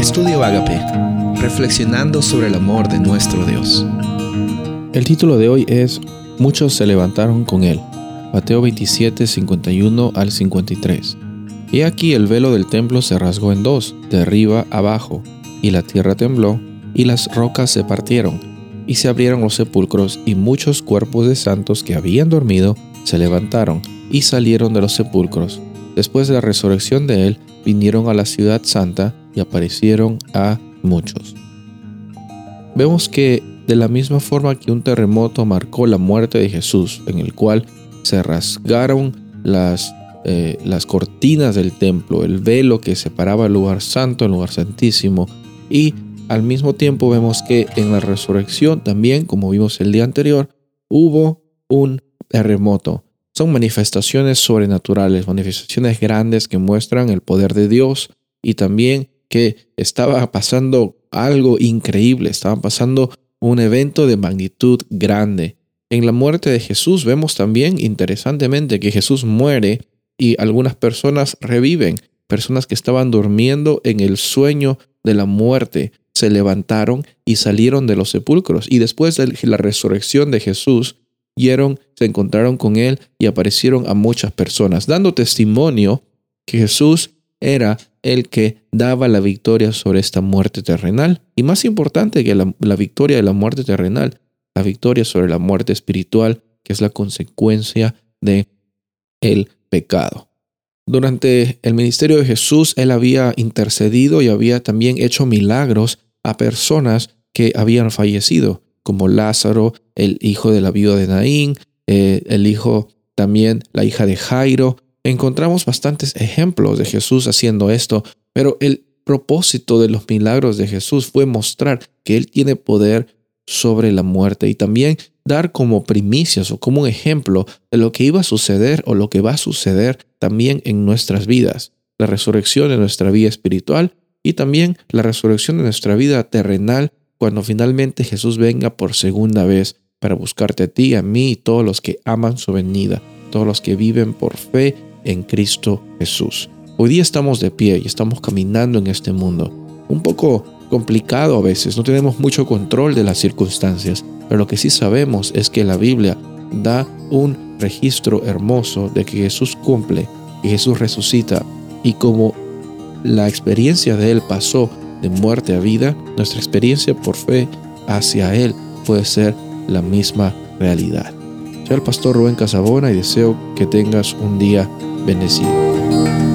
Estudio Agape, reflexionando sobre el amor de nuestro Dios. El título de hoy es Muchos se levantaron con él. Mateo 27, 51 al 53. Y aquí el velo del templo se rasgó en dos, de arriba abajo, y la tierra tembló, y las rocas se partieron, y se abrieron los sepulcros, y muchos cuerpos de santos que habían dormido se levantaron, y salieron de los sepulcros. Después de la resurrección de él, vinieron a la ciudad santa y aparecieron a muchos. Vemos que de la misma forma que un terremoto marcó la muerte de Jesús, en el cual se rasgaron las, eh, las cortinas del templo, el velo que separaba el lugar santo, el lugar santísimo, y al mismo tiempo vemos que en la resurrección también, como vimos el día anterior, hubo un terremoto. Son manifestaciones sobrenaturales, manifestaciones grandes que muestran el poder de Dios y también que estaba pasando algo increíble, estaba pasando un evento de magnitud grande. En la muerte de Jesús vemos también interesantemente que Jesús muere y algunas personas reviven, personas que estaban durmiendo en el sueño de la muerte, se levantaron y salieron de los sepulcros. Y después de la resurrección de Jesús, se encontraron con él y aparecieron a muchas personas, dando testimonio que Jesús era el que daba la victoria sobre esta muerte terrenal. Y más importante que la, la victoria de la muerte terrenal, la victoria sobre la muerte espiritual, que es la consecuencia de el pecado. Durante el ministerio de Jesús, él había intercedido y había también hecho milagros a personas que habían fallecido como Lázaro, el hijo de la viuda de Naín, eh, el hijo también, la hija de Jairo. Encontramos bastantes ejemplos de Jesús haciendo esto, pero el propósito de los milagros de Jesús fue mostrar que Él tiene poder sobre la muerte y también dar como primicias o como un ejemplo de lo que iba a suceder o lo que va a suceder también en nuestras vidas. La resurrección de nuestra vida espiritual y también la resurrección de nuestra vida terrenal cuando finalmente Jesús venga por segunda vez para buscarte a ti, a mí y todos los que aman su venida, todos los que viven por fe en Cristo Jesús. Hoy día estamos de pie y estamos caminando en este mundo. Un poco complicado a veces, no tenemos mucho control de las circunstancias, pero lo que sí sabemos es que la Biblia da un registro hermoso de que Jesús cumple y Jesús resucita y como la experiencia de Él pasó de muerte a vida, nuestra experiencia por fe hacia Él puede ser la misma realidad. Soy el pastor Rubén Casabona y deseo que tengas un día bendecido.